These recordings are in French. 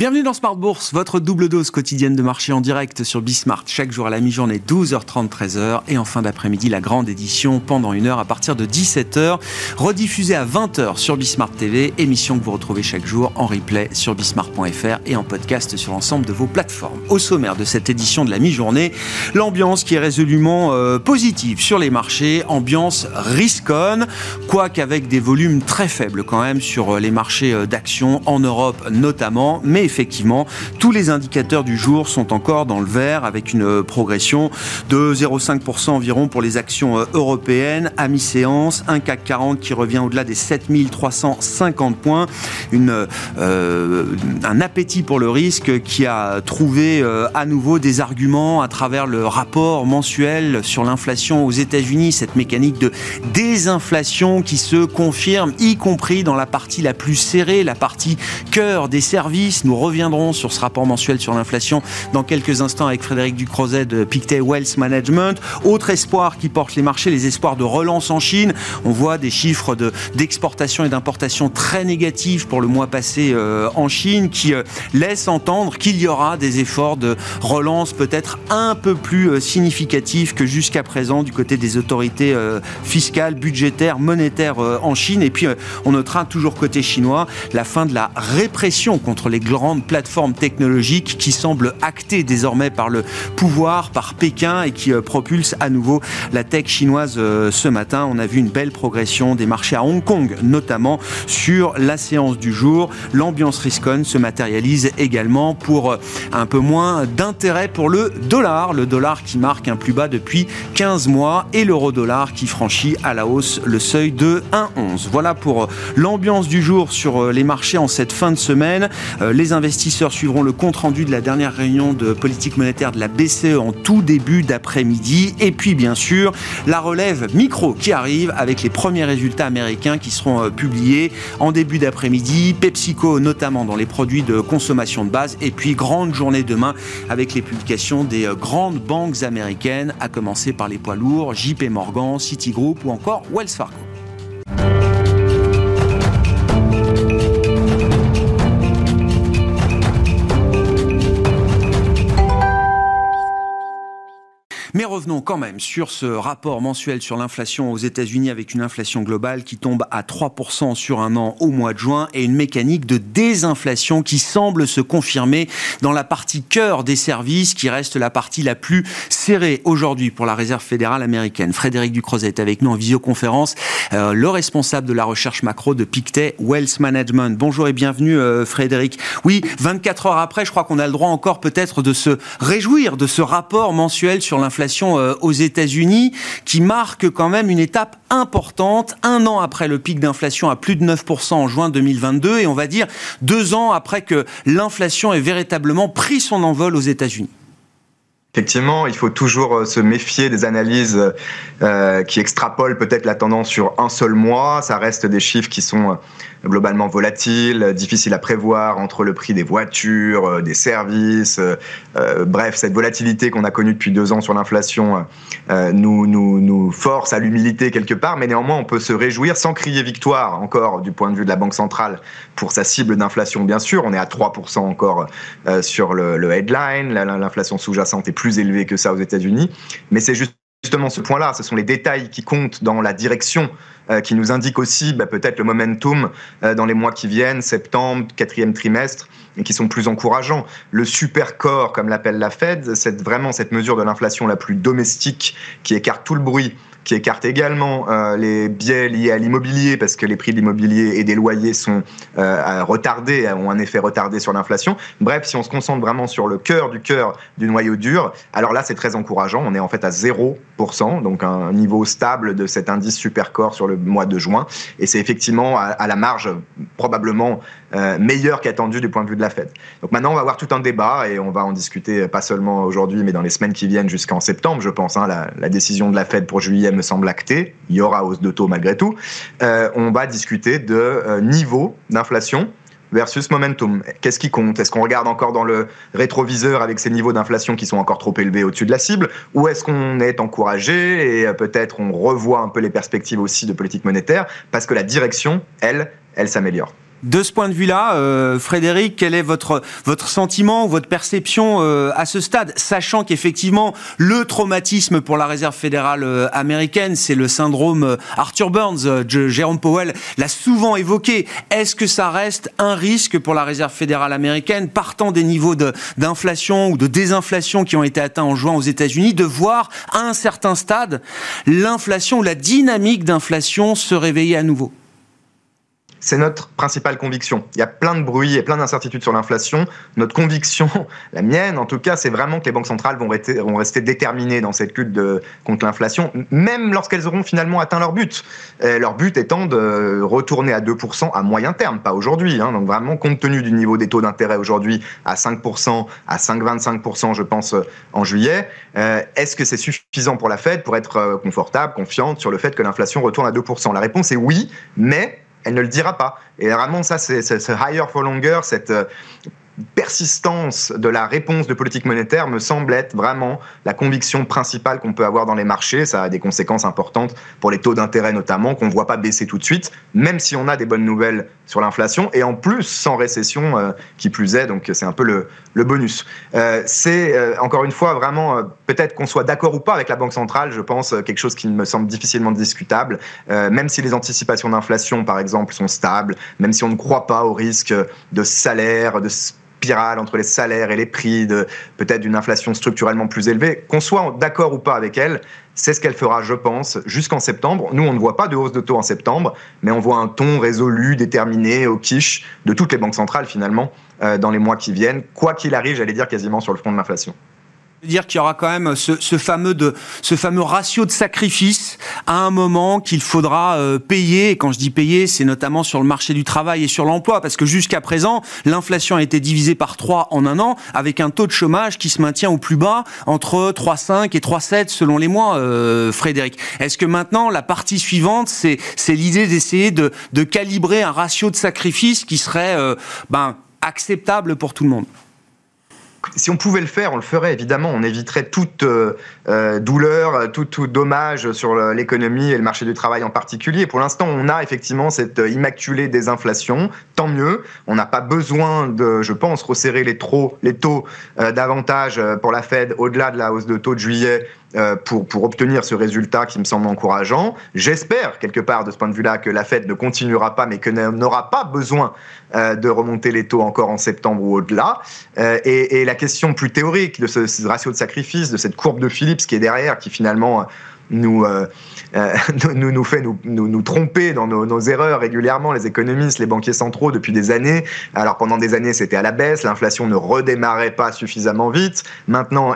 Bienvenue dans Smart Bourse, votre double dose quotidienne de marché en direct sur Bismart. Chaque jour à la mi-journée, 12h30, 13h. Et en fin d'après-midi, la grande édition pendant une heure à partir de 17h. Rediffusée à 20h sur Bismart TV. Émission que vous retrouvez chaque jour en replay sur bismart.fr et en podcast sur l'ensemble de vos plateformes. Au sommaire de cette édition de la mi-journée, l'ambiance qui est résolument euh, positive sur les marchés. Ambiance risconne, quoique des volumes très faibles quand même sur euh, les marchés euh, d'actions en Europe notamment. Mais effectivement, tous les indicateurs du jour sont encore dans le vert avec une euh, progression de 0,5% environ pour les actions euh, européennes. À mi-séance, un CAC 40 qui revient au-delà des 7350 points, une, euh, un appétit pour le risque qui a trouvé à nouveau des arguments à travers le rapport mensuel sur l'inflation aux États-Unis, cette mécanique de désinflation qui se confirme, y compris dans la partie la plus serrée, la partie cœur des services. Nous reviendrons sur ce rapport mensuel sur l'inflation dans quelques instants avec Frédéric Ducrozet de Pictet Wealth Management. Autre espoir qui porte les marchés, les espoirs de relance en Chine. On voit des chiffres d'exportation et d'importation très négatifs pour le mois passé euh, en Chine qui euh, laissent entendre qu'il y aura des efforts de relance peut-être un peu plus euh, significatifs que jusqu'à présent du côté des autorités fiscales, budgétaires, monétaires en Chine. Et puis on notera toujours côté chinois la fin de la répression contre les grands plateforme technologique qui semble actée désormais par le pouvoir, par Pékin et qui propulse à nouveau la tech chinoise ce matin. On a vu une belle progression des marchés à Hong Kong, notamment sur la séance du jour. L'ambiance riscone se matérialise également pour euh, un peu moins d'intérêt pour le dollar. Le dollar qui marque un plus bas depuis 15 mois et l'euro-dollar qui franchit à la hausse le seuil de 1,11. Voilà pour l'ambiance du jour sur les marchés en cette fin de semaine. Les investisseurs suivront le compte-rendu de la dernière réunion de politique monétaire de la BCE en tout début d'après-midi. Et puis, bien sûr, la relève micro qui arrive avec les premiers résultats américains qui seront euh, publiés en début d'après-midi. PepsiCo, notamment dans les produits de consommation de base. Et puis, grande journée demain avec les publications des euh, grandes banques américaines, à commencer par les poids lourds, JP Morgan, Citigroup ou encore Wells Fargo. Revenons quand même sur ce rapport mensuel sur l'inflation aux États-Unis avec une inflation globale qui tombe à 3% sur un an au mois de juin et une mécanique de désinflation qui semble se confirmer dans la partie cœur des services qui reste la partie la plus serrée aujourd'hui pour la Réserve fédérale américaine. Frédéric Ducrozet est avec nous en visioconférence, euh, le responsable de la recherche macro de Pictet Wealth Management. Bonjour et bienvenue euh, Frédéric. Oui, 24 heures après, je crois qu'on a le droit encore peut-être de se réjouir de ce rapport mensuel sur l'inflation euh, aux États-Unis qui marque quand même une étape importante, un an après le pic d'inflation à plus de 9% en juin 2022 et on va dire deux ans après que l'inflation ait véritablement pris son envol aux États-Unis. Effectivement, il faut toujours euh, se méfier des analyses euh, qui extrapolent peut-être la tendance sur un seul mois. Ça reste des chiffres qui sont globalement volatile, difficile à prévoir entre le prix des voitures, euh, des services. Euh, euh, bref, cette volatilité qu'on a connue depuis deux ans sur l'inflation nous force à l'humilité quelque part, mais néanmoins on peut se réjouir sans crier victoire encore du point de vue de la Banque centrale pour sa cible d'inflation, bien sûr. On est à 3% encore sur le, le headline, l'inflation sous-jacente est plus élevée que ça aux États-Unis, mais c'est juste justement ce point-là, ce sont les détails qui comptent dans la direction, qui nous indiquent aussi bah, peut-être le momentum euh, dans les mois qui viennent, septembre, quatrième trimestre, et qui sont plus encourageants. Le super corps, comme l'appelle la Fed, c'est vraiment cette mesure de l'inflation la plus domestique qui écarte tout le bruit qui écarte également euh, les biais liés à l'immobilier, parce que les prix de l'immobilier et des loyers sont euh, retardés, ont un effet retardé sur l'inflation. Bref, si on se concentre vraiment sur le cœur du cœur du noyau dur, alors là, c'est très encourageant. On est en fait à 0%, donc un niveau stable de cet indice Supercore sur le mois de juin. Et c'est effectivement à, la marge probablement euh, meilleur qu'attendu du point de vue de la Fed. Donc maintenant, on va avoir tout un débat et on va en discuter pas seulement aujourd'hui, mais dans les semaines qui viennent jusqu'en septembre, je pense. Hein, la, décision de la Fed pour juillet me semble acté, il y aura hausse de taux malgré tout, euh, on va discuter de euh, niveau d'inflation versus momentum. Qu'est-ce qui compte? Est-ce qu'on regarde encore dans le rétroviseur avec ces niveaux d'inflation qui sont encore trop élevés au-dessus de la cible? Ou est-ce qu'on est encouragé et euh, peut-être on revoit un peu les perspectives aussi de politique monétaire parce que la direction, elle, elle s'améliore? De ce point de vue-là, euh, Frédéric, quel est votre, votre sentiment, votre perception euh, à ce stade, sachant qu'effectivement, le traumatisme pour la Réserve fédérale euh, américaine, c'est le syndrome Arthur Burns. Jérôme Powell l'a souvent évoqué. Est-ce que ça reste un risque pour la Réserve fédérale américaine, partant des niveaux d'inflation ou de désinflation qui ont été atteints en juin aux États-Unis, de voir à un certain stade l'inflation ou la dynamique d'inflation se réveiller à nouveau? C'est notre principale conviction. Il y a plein de bruit et plein d'incertitudes sur l'inflation. Notre conviction, la mienne en tout cas, c'est vraiment que les banques centrales vont rester, déterminées dans cette lutte contre l'inflation, même lorsqu'elles auront finalement atteint leur but. leur but étant de retourner à 2% à moyen terme, pas aujourd'hui. Hein. Donc vraiment, compte tenu du niveau des taux d'intérêt aujourd'hui à 5%, à 5,25% je pense en juillet, euh, est-ce que c'est suffisant pour la Fed pour être euh, confortable, confiante sur le fait que l'inflation retourne à 2% La réponse est oui, mais elle ne le dira pas. Et vraiment, ça, c'est ce higher for longer, cette euh, persistance de la réponse de politique monétaire me semble être vraiment la conviction principale qu'on peut avoir dans les marchés. Ça a des conséquences importantes pour les taux d'intérêt notamment, qu'on ne voit pas baisser tout de suite, même si on a des bonnes nouvelles sur l'inflation, et en plus sans récession euh, qui plus est, donc c'est un peu le, bonus. Euh, c'est encore une fois vraiment, peut-être qu'on soit d'accord ou pas avec la Banque centrale, je pense, quelque chose qui me semble difficilement discutable, même si les anticipations d'inflation, par exemple, sont stables, même si on ne croit pas au risque de salaire, de spirale entre les salaires et les prix, de peut-être d'une inflation structurellement plus élevée, qu'on soit d'accord ou pas avec elle, c'est ce qu'elle fera, je pense, jusqu'en septembre. Nous, on ne voit pas de hausse de taux en septembre, mais on voit un ton résolu, déterminé, au quiche de toutes les banques centrales finalement euh, dans les mois qui viennent, quoi qu'il arrive, j'allais dire quasiment sur le front de l'inflation dire qu'il y aura quand même ce, fameux de, ce fameux ratio de sacrifice à un moment qu'il faudra euh, payer. Et quand je dis payer, c'est notamment sur le marché du travail et sur l'emploi, parce que jusqu'à présent, l'inflation a été divisée par 3 en un an, avec un taux de chômage qui se maintient au plus bas, entre 3,5 et 3,7 selon les mois, euh, Frédéric. Est-ce que maintenant, la partie suivante, c'est l'idée d'essayer de, calibrer un ratio de sacrifice qui serait euh, ben, acceptable pour tout le monde? Si on pouvait le faire, on le ferait évidemment. On éviterait toute euh, douleur, tout, tout, dommage sur l'économie et le marché du travail en particulier. Pour l'instant, on a effectivement cette immaculée désinflation. Tant mieux. On n'a pas besoin de, je pense, resserrer les, taux euh, davantage pour la Fed au-delà de la hausse de taux de juillet euh, pour, pour obtenir ce résultat qui me semble encourageant. J'espère, quelque part, de ce point de vue-là, que la Fed ne continuera pas, mais que n'aura pas besoin euh, de remonter les taux encore en septembre ou au-delà. Euh, et, la question plus théorique de ce, ce, ratio de sacrifice, de cette courbe de Phillips qui est derrière, qui finalement nous, euh, euh nous, nous, fait nous, nous, tromper dans nos, erreurs régulièrement, les économistes, les banquiers centraux, depuis des années. Alors pendant des années, c'était à la baisse, l'inflation ne redémarrait pas suffisamment vite. Maintenant,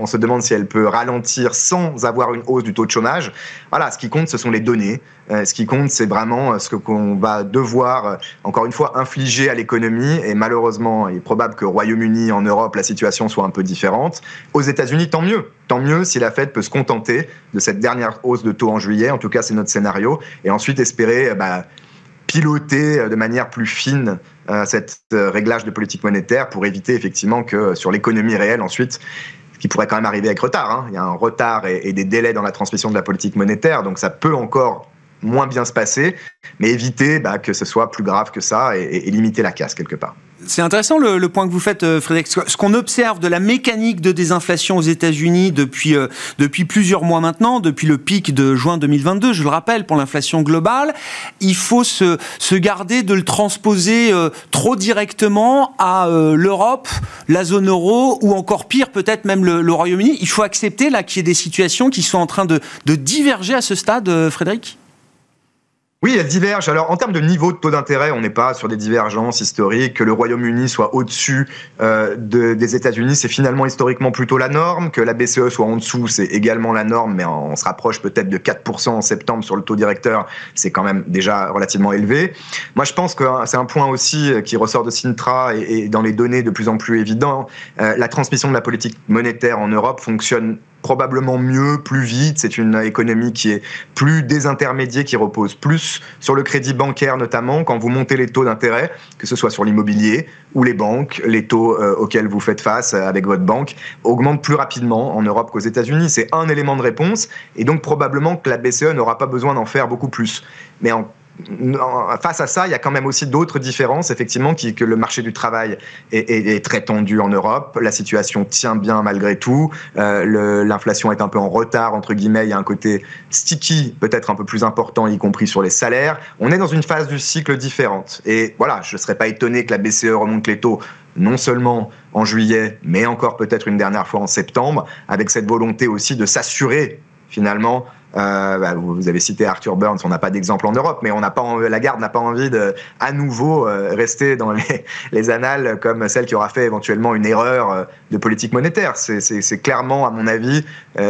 on se demande si elle peut ralentir sans avoir une hausse du taux de chômage. Voilà, ce qui compte, ce sont les données. Euh, ce qui compte, c'est vraiment ce qu'on va devoir, encore une fois, infliger à l'économie. Et malheureusement, il est probable qu'au Royaume-Uni, en Europe, la situation soit un peu différente. Aux États-Unis, tant mieux. Tant mieux si la Fed peut se contenter de cette dernière hausse de taux en juillet. En tout cas, c'est notre scénario. Et ensuite, espérer bah, piloter de manière plus fine cette réglage de politique monétaire pour éviter effectivement que sur l'économie réelle, ensuite, ce qui pourrait quand même arriver avec retard. Hein. Il y a un retard et, et, des délais dans la transmission de la politique monétaire, donc ça peut encore moins bien se passer, mais éviter bah, que ce soit plus grave que ça et, limiter la casse quelque part. C'est intéressant le, point que vous faites, euh, Frédéric. Ce qu'on observe de la mécanique de désinflation aux États-Unis depuis, euh, depuis plusieurs mois maintenant, depuis le pic de juin 2022, je le rappelle, pour l'inflation globale, il faut se, se, garder de le transposer euh, trop directement à l'Europe, la zone euro ou encore pire, peut-être même le, Royaume-Uni. Il faut accepter là qu'il y ait des situations qui sont en train de diverger à ce stade, Frédéric? Oui, elles divergent. Alors, en termes de niveau de taux d'intérêt, on n'est pas sur des divergences historiques. Que le Royaume-Uni soit au-dessus euh, des États-Unis, c'est finalement historiquement plutôt la norme. Que la BCE soit en dessous, c'est également la norme, mais on se rapproche peut-être de 4% en septembre sur le taux directeur. C'est quand même déjà relativement élevé. Moi, je pense que c'est un point aussi qui ressort de Sintra et, dans les données de plus en plus évident. Euh, la transmission de la politique monétaire en Europe fonctionne probablement mieux, plus vite. C'est une économie qui est plus désintermédiée, qui repose plus sur le crédit bancaire notamment. Quand vous montez les taux d'intérêt, que ce soit sur l'immobilier ou les banques, les taux euh, auxquels vous faites face avec votre banque augmentent plus rapidement en Europe qu'aux États-Unis. C'est un élément de réponse et donc probablement que la BCE n'aura pas besoin d'en faire beaucoup plus. Mais en face à ça, il y a quand même aussi d'autres différences, effectivement, qui, que le marché du travail est, très tendu en Europe. La situation tient bien malgré tout. Euh, l'inflation est un peu en retard, entre guillemets. Il y a un côté sticky, peut-être un peu plus important, y compris sur les salaires. On est dans une phase du cycle différente. Et voilà, je ne serais pas étonné que la BCE remonte les taux non seulement en juillet, mais encore peut-être une dernière fois en septembre, avec cette volonté aussi de s'assurer finalement euh, bah, vous avez cité Arthur Burns, on n'a pas d'exemple en Europe, mais on la garde n'a pas envie de à nouveau euh, rester dans les, les, annales comme celle qui aura fait éventuellement une erreur euh, de politique monétaire. C'est clairement, à mon avis,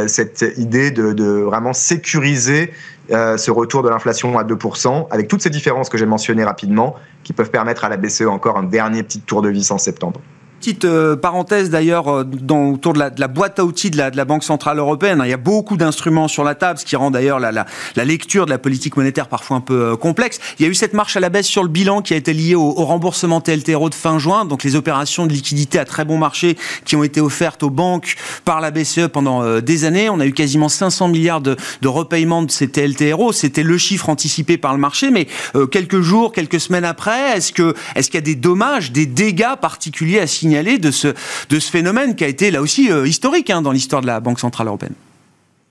cette idée de, de vraiment sécuriser ce retour de l'inflation à 2%, avec toutes ces différences que j'ai mentionnées rapidement, qui peuvent permettre à la BCE encore un dernier petit tour de vis en septembre. Petite euh, parenthèse d'ailleurs euh, autour de la, boîte à outils de la, Banque Centrale Européenne. Il y a beaucoup d'instruments sur la table, ce qui rend d'ailleurs la, lecture de la politique monétaire parfois un peu euh, complexe. Il y a eu cette marche à la baisse sur le bilan qui a été liée au, remboursement TLTRO de fin juin, donc les opérations de liquidité à très bon marché qui ont été offertes aux banques par la BCE pendant des années. On a eu quasiment 500 milliards de, de de ces TLTRO. C'était le chiffre anticipé par le marché, mais quelques jours, quelques semaines après, est-ce qu'il y a des dommages, des dégâts particuliers à signaler de ce, phénomène qui a été là aussi euh, historique hein, dans l'histoire de la Banque Centrale Européenne.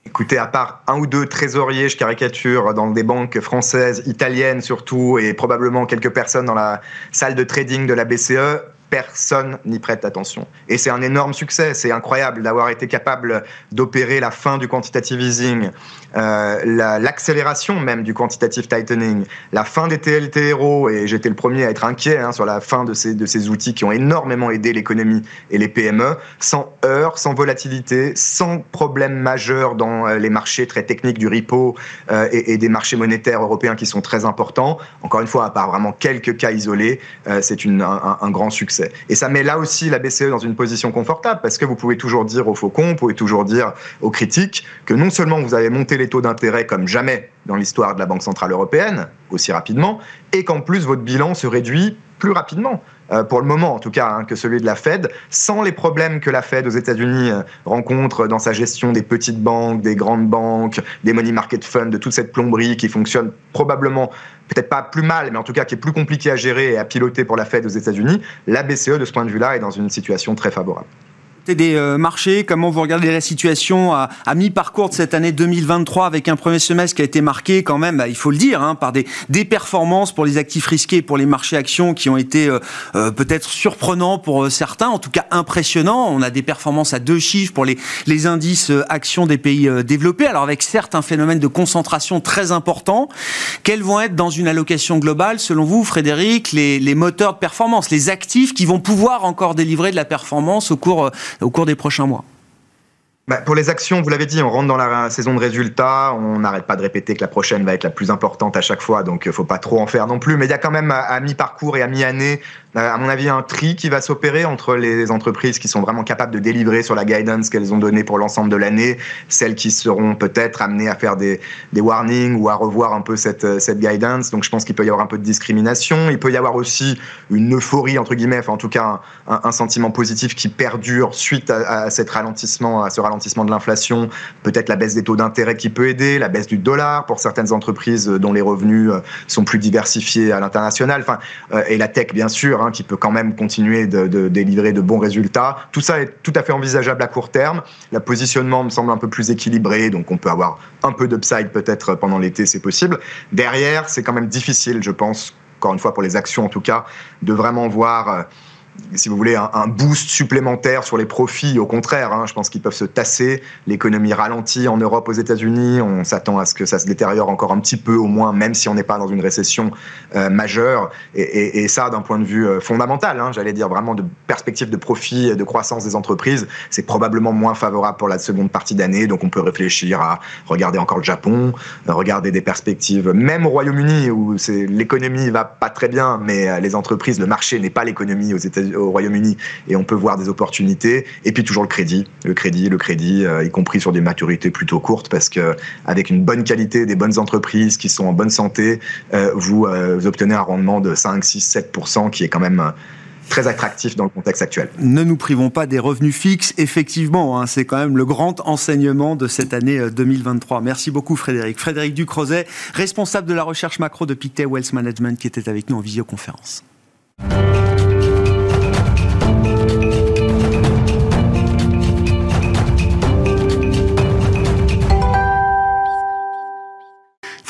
Écoutez, à part un ou deux trésoriers, je caricature, dans des banques françaises, italiennes surtout, et probablement quelques personnes dans la salle de trading de la BCE, personne n'y prête attention. Et c'est un énorme succès, c'est incroyable d'avoir été capable d'opérer la fin du quantitative easing, euh, l'accélération même du quantitative tightening, la fin des TLTRO, et j'étais le premier à être inquiet hein, sur la fin de ces, de ces outils qui ont énormément aidé l'économie et les PME, sans heurts, sans volatilité, sans problème majeur dans euh, les marchés très techniques du repo euh, et, des marchés monétaires européens qui sont très importants. Encore une fois, à part vraiment quelques cas isolés, c'est un grand succès. Et ça met là aussi la BCE dans une position confortable parce que vous pouvez toujours dire aux faucons, vous pouvez toujours dire aux critiques que non seulement vous avez monté les taux d'intérêt comme jamais dans l'histoire de la Banque Centrale Européenne, aussi rapidement, et qu'en plus votre bilan se réduit plus rapidement. Euh, pour le moment en tout cas, hein, que celui de la Fed, sans les problèmes que la Fed aux États-Unis euh, rencontre dans sa gestion des petites banques, des grandes banques, des money market funds, de toute cette plomberie qui fonctionne probablement peut-être pas plus mal, mais en tout cas qui est plus compliqué à gérer et à piloter pour la Fed aux États-Unis, la BCE de ce point de vue-là est dans une situation très favorable des euh, marchés, comment vous regardez la situation à, mi-parcours de cette année 2023 avec un premier semestre qui a été marqué quand même, bah, il faut le dire, hein, par des, des performances pour les actifs risqués, pour les marchés actions qui ont été euh, euh, peut-être surprenants pour certains, en tout cas impressionnants. On a des performances à deux chiffres pour les, les indices actions des pays développés, alors avec certes un phénomène de concentration très important. Quels vont être dans une allocation globale, selon vous, Frédéric, les, les moteurs de performance, les actifs qui vont pouvoir encore délivrer de la performance au cours au cours des prochains mois bah, pour les actions, vous l'avez dit, on rentre dans la saison de résultats. On n'arrête pas de répéter que la prochaine va être la plus importante à chaque fois, donc il euh, faut pas trop en faire non plus. Mais il y a quand même à, mi-parcours et à mi-année, euh, à mon avis, un tri qui va s'opérer entre les entreprises qui sont vraiment capables de délivrer sur la guidance qu'elles ont donnée pour l'ensemble de l'année, celles qui seront peut-être amenées à faire des, warnings ou à revoir un peu cette, euh, cette guidance. Donc je pense qu'il peut y avoir un peu de discrimination. Il peut y avoir aussi une euphorie, entre guillemets, enfin en tout cas un, un, sentiment positif qui perdure suite à, à cet ralentissement, à ce ralentissement de l'inflation, peut-être la baisse des taux d'intérêt qui peut aider, la baisse du dollar pour certaines entreprises euh, dont les revenus euh, sont plus diversifiés à l'international, enfin, euh, et la tech bien sûr, hein, qui peut quand même continuer de, délivrer de bons résultats. Tout ça est tout à fait envisageable à court terme. Le positionnement me semble un peu plus équilibré, donc on peut avoir un peu d'upside peut-être pendant l'été, c'est possible. Derrière, c'est quand même difficile, je pense, encore une fois pour les actions en tout cas, de vraiment voir si vous voulez, un, boost supplémentaire sur les profits. Au contraire, hein, je pense qu'ils peuvent se tasser. L'économie ralentit en Europe, aux États-Unis. On s'attend à ce que ça se détériore encore un petit peu, au moins, même si on n'est pas dans une récession euh, majeure. Et, ça, d'un point de vue euh, fondamental, hein, j'allais dire vraiment de perspective de profit et de croissance des entreprises, c'est probablement moins favorable pour la seconde partie d'année. Donc, on peut réfléchir à regarder encore le Japon, regarder des perspectives, même au Royaume-Uni, où l'économie va pas très bien, mais euh, les entreprises, le marché n'est pas l'économie aux États-Unis au Royaume-Uni et on peut voir des opportunités. Et puis toujours le crédit, le crédit, le crédit, euh, y compris sur des maturités plutôt courtes, parce que avec une bonne qualité, des bonnes entreprises qui sont en bonne santé, euh, vous, euh, vous, obtenez un rendement de 5, 6, 7% qui est quand même très attractif dans le contexte actuel. Ne nous privons pas des revenus fixes, effectivement, hein, c'est quand même le grand enseignement de cette année 2023. Merci beaucoup Frédéric. Frédéric Ducrozet, responsable de la recherche macro de Pictet Wealth Management, qui était avec nous en visioconférence.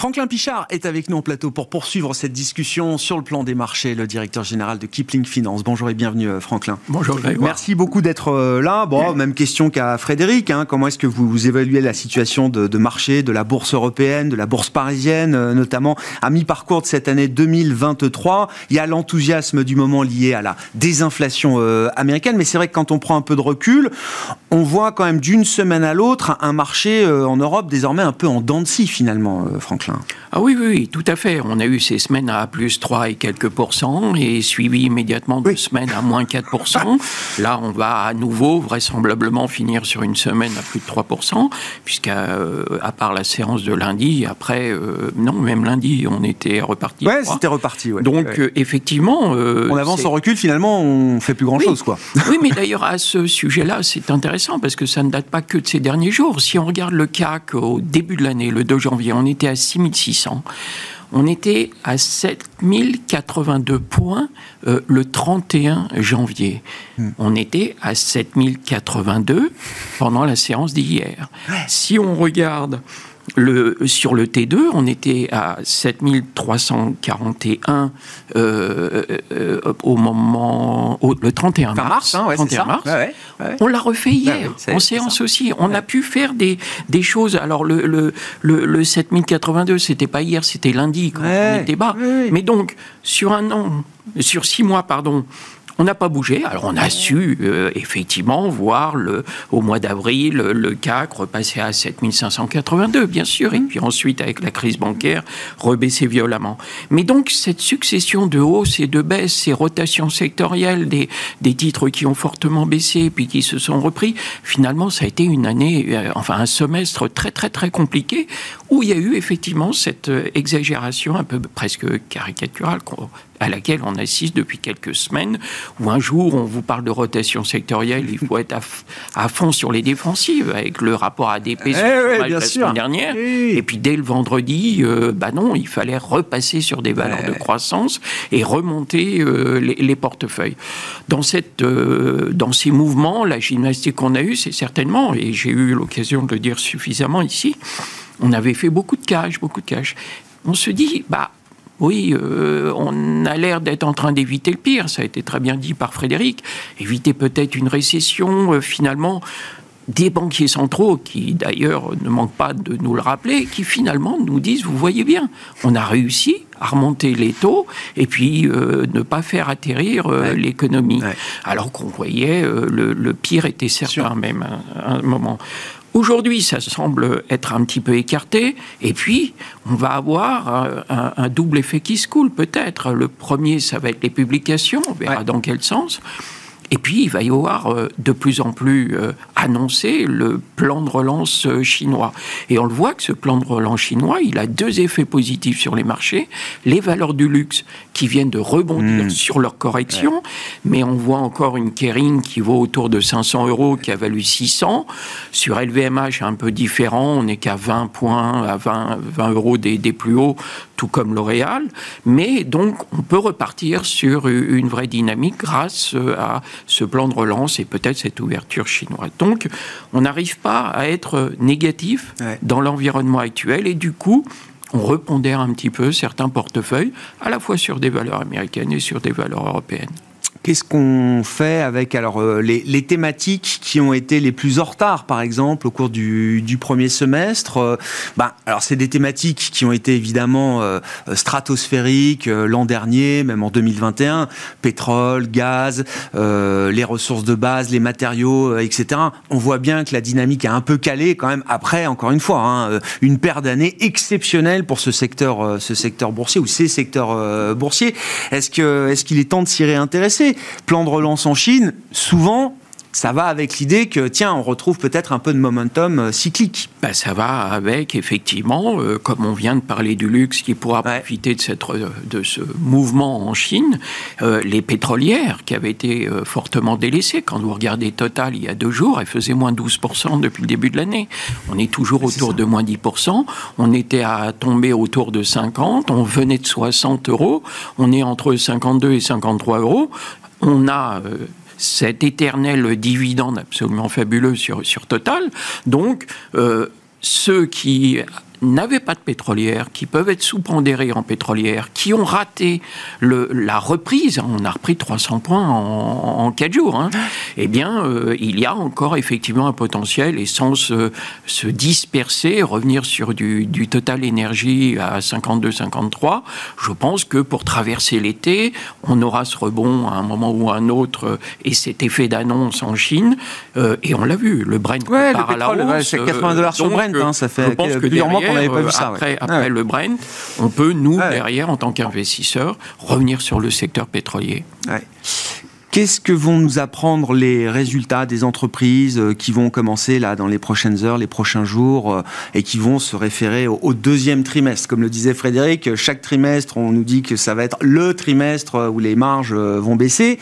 Franklin Pichard est avec nous en plateau pour poursuivre cette discussion sur le plan des marchés, le directeur général de Kipling Finance. Bonjour et bienvenue euh, Franklin. Bonjour Merci beaucoup d'être euh, là. Bon, même question qu'à Frédéric. Hein. Comment est-ce que vous, évaluez la situation de, marché de la bourse européenne, de la bourse parisienne, euh, notamment à mi-parcours de cette année 2023 Il y a l'enthousiasme du moment lié à la désinflation américaine, mais c'est vrai que quand on prend un peu de recul, on voit quand même d'une semaine à l'autre un marché en Europe désormais un peu en dents de scie finalement, Franklin. Ah oui, oui, tout à fait. On a eu ces semaines à plus 3 et quelques pourcents et suivi immédiatement de semaines à moins 4% Là, on va à nouveau vraisemblablement finir sur une semaine à plus de 3% puisqu'à euh, à part la séance de lundi, après, euh, non, même lundi, on était reparti. Ouais, c'était reparti. Donc, euh, effectivement. on avance en recul, finalement, on fait plus grand-chose, quoi. oui, mais d'ailleurs, à ce sujet-là, c'est intéressant parce que ça ne date pas que de ces derniers jours. Si on regarde le CAC au début de l'année, le 2 janvier, on était à 6 600. On était à 7082 points euh, le 31 janvier. Hmm. On était à 7082 pendant la séance d'hier. Si on regarde le, sur le T2, on était à 7341 euh, euh, au moment, le 31 mars. Hein, on l'a refait hier, en séance aussi. On a pu faire des, des choses. Alors, le, le, le, le 7082, c'était pas hier, c'était lundi quand on était bas. Mais donc, sur un an, sur six mois, pardon, on n'a pas bougé. Alors on a su euh, effectivement voir le, au mois d'avril le CAC repasser à 7582, bien sûr, et puis ensuite avec la crise bancaire rebaisser violemment. Mais donc cette succession de hausses et de baisses, ces rotations sectorielles des, des titres qui ont fortement baissé puis qui se sont repris, finalement ça a été une année, euh, enfin un semestre très très très compliqué où il y a eu effectivement cette euh, exagération un peu presque caricaturale à laquelle on assiste depuis quelques semaines, où un jour on vous parle de rotation sectorielle, il faut être à, fond sur les défensives, avec le rapport ADP eh sur la semaine dernière, et puis dès le vendredi, euh, bah non, il fallait repasser sur des valeurs de croissance et remonter euh, les, portefeuilles. Dans, cette, euh, dans ces mouvements, la gymnastique qu'on a eue, c'est certainement, et j'ai eu l'occasion de le dire suffisamment ici, on avait fait beaucoup de cash, beaucoup de cash. On se dit, bah, oui, euh, on a l'air d'être en train d'éviter le pire, ça a été très bien dit par Frédéric, éviter peut-être une récession, euh, finalement, des banquiers centraux, qui d'ailleurs ne manquent pas de nous le rappeler, qui finalement nous disent, vous voyez bien, on a réussi à remonter les taux et puis euh, ne pas faire atterrir l'économie. Alors qu'on voyait le, pire était certain même à un moment. Aujourd'hui, ça semble être un petit peu écarté, et puis on va avoir un, double effet qui se coule peut-être. Le premier, ça va être les publications, on verra dans quel sens. Et puis, il va y avoir euh, de plus en plus euh, annoncé le plan de relance euh, chinois. Et on le voit que ce plan de relance chinois, il a deux effets positifs sur les marchés. Les valeurs du luxe qui viennent de rebondir hmm. sur leur correction, mais on voit encore une Kering qui vaut autour de 500 euros, qui a valu 600. Sur LVMH, un peu différent, on n'est qu'à 20 points, à 20, 20 euros des, des plus hauts, tout comme L'Oréal. Mais donc, on peut repartir sur une vraie dynamique grâce à ce plan de relance et peut-être cette ouverture chinoise. Donc, on n'arrive pas à être négatif dans l'environnement actuel et du coup, on repondère un petit peu certains portefeuilles, à la fois sur des valeurs américaines et sur des valeurs européennes. Qu'est-ce qu'on fait avec alors euh, les, thématiques qui ont été les plus en retard, par exemple, au cours du, premier semestre euh, ben, alors c'est des thématiques qui ont été évidemment euh, stratosphériques l'an dernier, même en 2021, pétrole, gaz, les ressources de base, les matériaux, etc. On voit bien que la dynamique a un peu calé quand même. Après, encore une fois, hein, une paire d'années exceptionnelle pour ce secteur, ce secteur boursier ou ces secteurs boursiers. Est-ce que est-ce qu'il est temps de s'y réintéresser? Plan de relance en Chine, souvent, ça va avec l'idée que, tiens, on retrouve peut-être un peu de momentum euh, cyclique. Ben, ça va avec, effectivement, euh, comme on vient de parler du luxe qui pourra profiter de, cette, de ce mouvement en Chine, euh, les pétrolières qui avaient été fortement délaissées. Quand vous regardez Total il y a deux jours, elle faisait moins 12% depuis le début de l'année. On est toujours autour de moins 10%. On était à tomber autour de 50. On venait de 60 euros. On est entre 52 et 53 euros. On a cet éternel dividende absolument fabuleux sur, sur Total. Donc, euh, ceux qui n'avaient pas de pétrolière, qui peuvent être sous-pondérés en pétrolière, qui ont raté le, la reprise, on a repris 300 points en, en 4 jours, hein, eh bien, euh, il y a encore effectivement un potentiel et sans se, se disperser, revenir sur du, du total énergie à 52-53, je pense que pour traverser l'été, on aura ce rebond à un moment ou à un autre et cet effet d'annonce en Chine, euh, et on l'a vu, le Brent ouais, le pétrole, la hausse. c'est 80 dollars sur Brent, hein, ça fait plusieurs mois qu'on n'avait pas vu ça. Après, après le Brent, on peut, nous, derrière, en tant qu'investisseurs, revenir sur le secteur pétrolier. Qu'est-ce que vont nous apprendre les résultats des entreprises euh, qui vont commencer là dans les prochaines heures, les prochains jours euh, et qui vont se référer au, deuxième trimestre? Comme le disait Frédéric, chaque trimestre, on nous dit que ça va être le trimestre où les marges euh, vont baisser.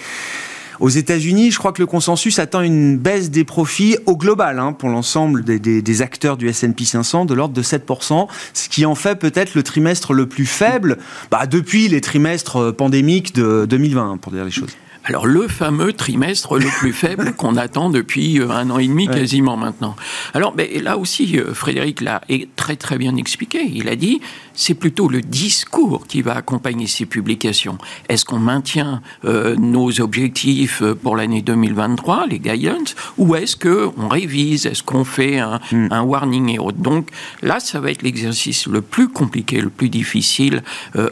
Aux États-Unis, je crois que le consensus attend une baisse des profits au global hein, pour l'ensemble des, acteurs du S&P 500 de l'ordre de 7%, ce qui en fait peut-être le trimestre le plus faible bah, depuis les trimestres euh, pandémiques de 2020, hein, pour dire les choses. Alors le fameux trimestre le plus faible qu'on attend depuis euh, un an et demi quasiment maintenant. Alors ben, là aussi, euh, Frédéric l'a très très bien expliqué. Il a dit c'est plutôt le discours qui va accompagner ces publications. Est-ce qu'on maintient euh, nos objectifs pour l'année 2023, les guidance, ou est-ce qu'on révise, est-ce qu'on fait un, hmm. un, warning et autres? Donc là, ça va être l'exercice le plus compliqué, le plus difficile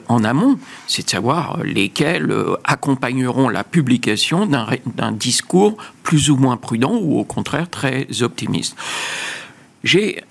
en amont, c'est de savoir lesquels accompagneront la publication publication d'un discours plus ou moins prudent ou au contraire très optimiste. J'ai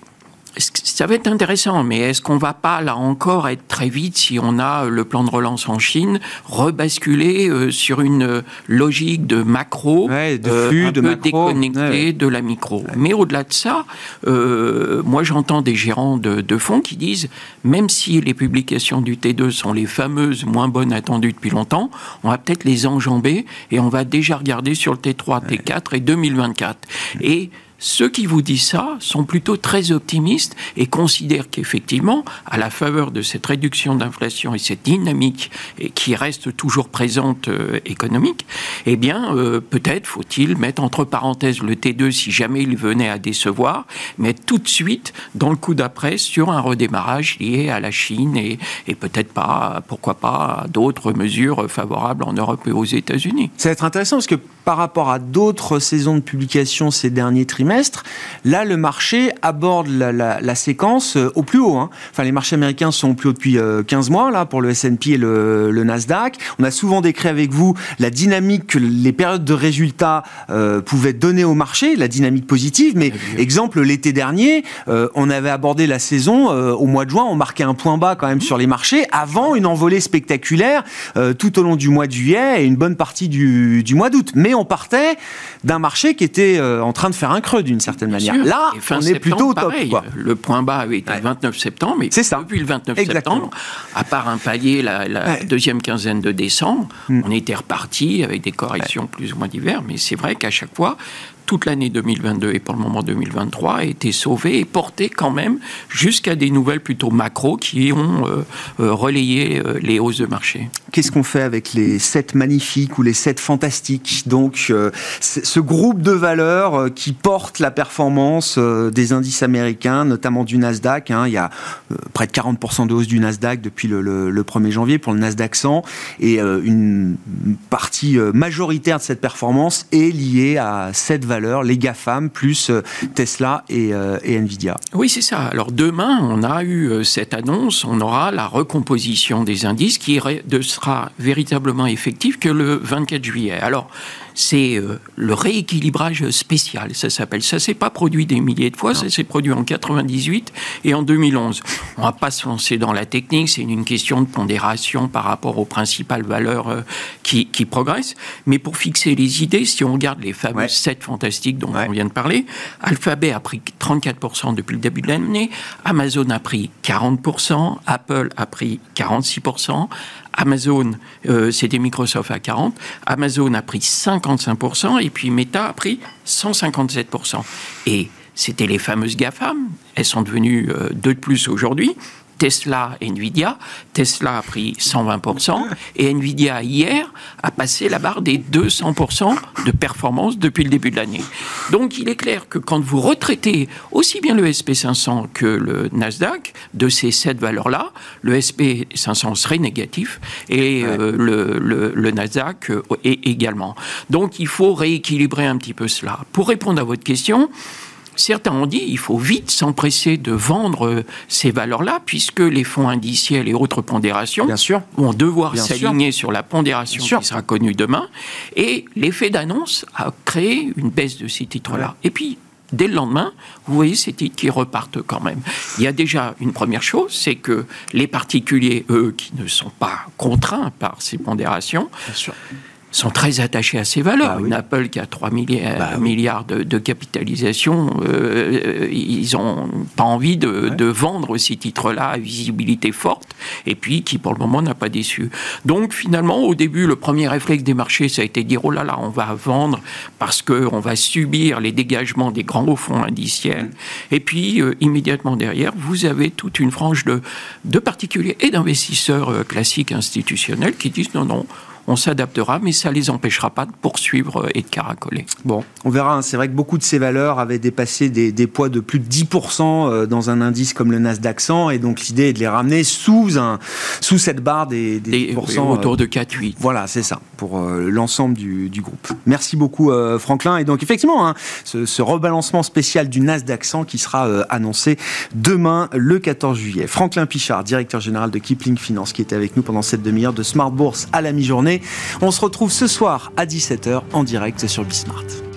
ça va être intéressant, mais est-ce qu'on va pas là encore être très vite si on a le plan de relance en Chine rebasculer euh, sur une logique de macro, de euh, flux, un de peu déconnecté de la micro. Mais au-delà de ça, euh, moi j'entends des gérants de, de, fonds qui disent même si les publications du T2 sont les fameuses moins bonnes attendues depuis longtemps, on va peut-être les enjamber et on va déjà regarder sur le T3, T4 et 2024. Et ceux qui vous disent ça sont plutôt très optimistes et considèrent qu'effectivement, à la faveur de cette réduction d'inflation et cette dynamique qui reste toujours présente euh, économique, eh bien, euh, peut-être faut-il mettre entre parenthèses le T2 si jamais il venait à décevoir, mais tout de suite dans le coup d'après sur un redémarrage lié à la Chine et, et peut-être pas, pourquoi pas, d'autres mesures favorables en Europe et aux États-Unis. Ça va être intéressant parce que par rapport à d'autres saisons de publication ces derniers trimestres, là, le marché aborde la, séquence euh, au plus haut. Hein. Enfin, les marchés américains sont au plus haut depuis 15 euh, mois, là, pour le S&P et le, Nasdaq. On a souvent décrit avec vous la dynamique que les périodes de résultats euh, pouvaient donner au marché, la dynamique positive. Mais exemple, l'été dernier, on avait abordé la saison au mois de juin, on marquait un point bas quand même sur les marchés, avant une envolée spectaculaire tout au long du mois de juillet et une bonne partie du, du mois d'août. Mais on partait d'un marché qui était en train de faire un creux d'une certaine manière. Là, on est plutôt au top. Le point bas avait été le 29 septembre, mais ça. depuis le 29 septembre, à part un palier la, deuxième quinzaine de décembre, hmm. on était reparti avec des corrections plus ou moins diverses, mais c'est vrai qu'à chaque fois, toute l'année 2022 et pour le moment 2023 a été sauvée et portée quand même jusqu'à des nouvelles plutôt macro qui ont euh, euh, relayé euh, les hausses de marché. Qu'est-ce qu'on fait avec les 7 magnifiques ou les 7 fantastiques? Donc, ce groupe de valeurs qui porte la performance des indices américains, notamment du Nasdaq. Hein. il y a près de 40% de hausse du Nasdaq depuis le, le, 1er janvier pour le Nasdaq 100 et une partie majoritaire de cette performance est liée à cette valeur les GAFAM, plus Tesla et, et Nvidia. Oui, c'est ça. Alors demain, on a eu cette annonce, on aura la recomposition des indices qui sera véritablement effective que le 24 juillet. Alors, c'est euh, le rééquilibrage spécial, ça s'appelle. Ça. S'est pas produit des milliers de fois, ça s'est produit en 98 et en 2011. On va pas se lancer dans la technique, c'est une question de pondération par rapport aux principales valeurs euh, qui, progressent. Mais pour fixer les idées, si on regarde les fameux 7 fantastiques dont on vient de parler, Alphabet a pris 34% depuis le début de l'année, Amazon a pris 40%, Apple a pris 46%, Amazon, euh, c'était Microsoft à 40, Amazon a pris 55% et puis Meta a pris 157%. Et c'était les fameuses GAFAM, elles sont devenues euh, deux de plus aujourd'hui. Tesla et Nvidia. Tesla a pris 120% et Nvidia hier a passé la barre des 200% de performance depuis le début de l'année. Donc il est clair que quand vous retraitez aussi bien le SP500 que le Nasdaq de ces sept valeurs-là, le SP500 serait négatif et euh, le, le, Nasdaq euh, est également. Donc il faut rééquilibrer un petit peu cela. Pour répondre à votre question, Certains ont dit qu'il faut vite s'empresser de vendre euh, ces valeurs-là, puisque les fonds indiciels et autres pondérations vont devoir s'aligner sur la pondération qui sera connue demain. Et l'effet d'annonce a créé une baisse de ces titres-là. Et puis, dès le lendemain, vous voyez ces titres qui repartent quand même. Il y a déjà une première chose, c'est que les particuliers, eux, qui ne sont pas contraints par ces pondérations, sont très attachés à ces valeurs. Bah Une Apple qui a 3 bah milliards, de, capitalisation, euh, ils n'ont pas envie de, vendre ces titres-là à visibilité forte, et puis qui pour le moment n'a pas déçu. Donc finalement, au début, le premier réflexe des marchés, ça a été de dire, oh là là, on va vendre parce qu'on va subir les dégagements des grands fonds indiciels. Et puis, euh, immédiatement derrière, vous avez toute une frange de, de particuliers et d'investisseurs euh, classiques institutionnels qui disent, non, non, on s'adaptera, mais ça ne les empêchera pas de poursuivre et de caracoler. Bon, on verra. Hein. C'est vrai que beaucoup de ces valeurs avaient dépassé des, poids de plus de 10% euh, dans un indice comme le Nasdaq 100, et donc l'idée est de les ramener sous, un, sous cette barre des, des, autour de 4-8. Voilà, c'est ça, pour euh, l'ensemble du, groupe. Merci beaucoup, euh, Franklin. Et donc, effectivement, hein, ce, rebalancement spécial du Nasdaq 100 qui sera annoncé demain, le 14 juillet. Franklin Pichard, directeur général de Kipling Finance, qui était avec nous pendant cette demi-heure de Smart Bourse à la mi-journée. On se retrouve ce soir à 17h en direct sur Bismart.